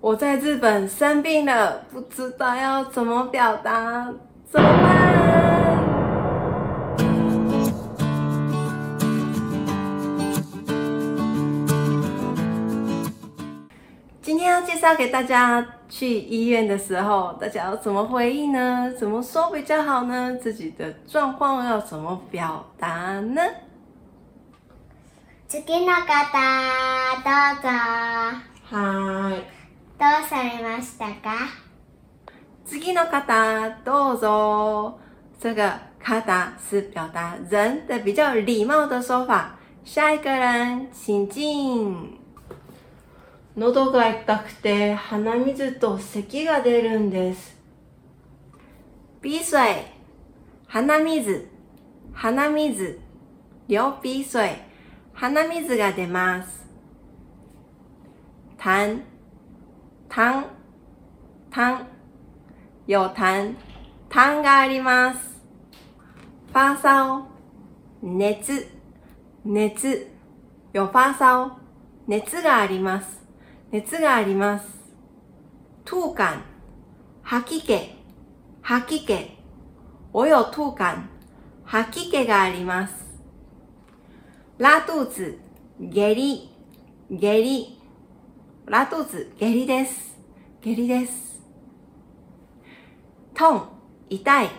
我在日本生病了，不知道要怎么表达，怎么办？今天要介绍给大家，去医院的时候，大家要怎么回应呢？怎么说比较好呢？自己的状况要怎么表达呢？次の方、どうぞ。はい。 どうされましたか？次の方どうぞ。这个方是表达人的比较礼貌的说法。下一个人，请进。喉が痛くて鼻水と咳が出るんです。鼻水、鼻水、鼻水、流鼻水、鼻水が出ます。痰、単、単、有単、単があります。ファーサオ、熱、熱、よファーサオ、熱があります。熱があります。トゥーカン、吐き気、吐き気、およトゥーカン、吐き気があります。ラトゥーツ、下痢、下痢、拉肚子、下痢です。下痢です。痛、痛い、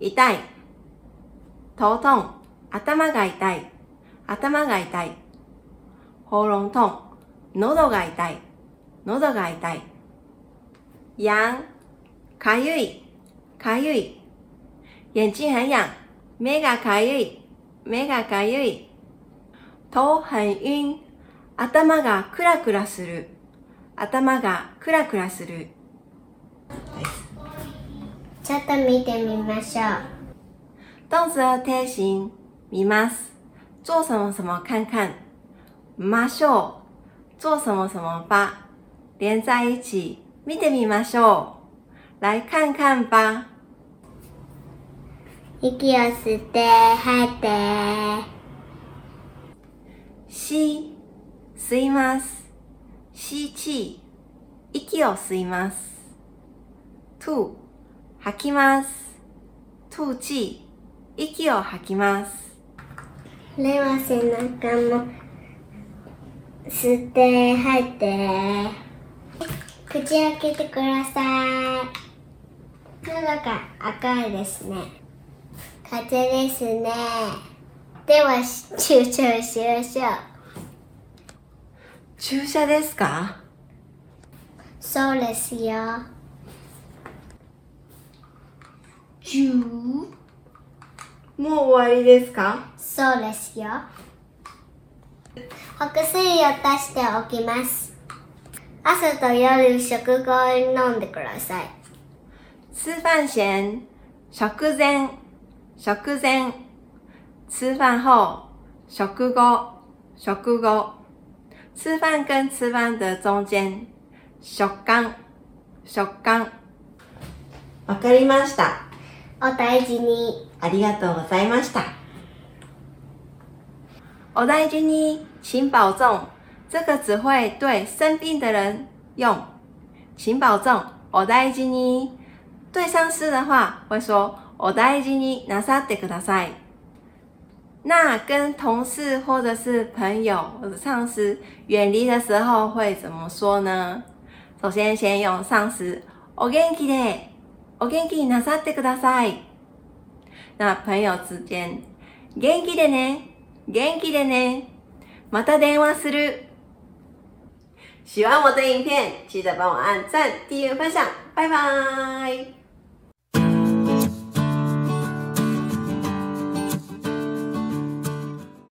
痛い。頭痛、頭が痛い、頭が痛い。喉咙痛、喉が痛い、喉が痛い。痒、かゆい、かゆい。眼睛很痒、目がかゆい、目がかゆい。頭很晕、頭がクラクラする、頭がクラクラする。ちょっと見てみましょう。动词和贴形見ます。做什么什么看看。ましょう。做什么什么吧。连在一起。見てみましょう。来看看吧。息を吸って、吐いて。吸、吸います。吸气。息を吸います。吐、吐きます。吐气。息を吐きます。では背中も吸って、吐いて。口開けてください。喉が赤いですね。風邪ですね。では、注射しましょう。注射ですか？そうですよ。ジューもう終わりですか？そうですよ。お薬を足しておきます。朝と夜食後に飲んでください。吃饭前、食前、食前。吃饭后、食後、食後。吃饭跟吃饭的中間、食間、食間。わかりました。お大事に。ありがとうございました。お大事に，请保重。这个只会对生病的人用，请保重。お大事に。对上司的话会说お大事になさってください。 那跟同事或者是朋友或者上司远离的时候会怎么说呢？首先先用上司お元気で、お元気になさってください。那朋友之间，元気でね、元気でね，また電話する。喜欢我的影片，记得帮我按赞、订阅、分享，拜拜。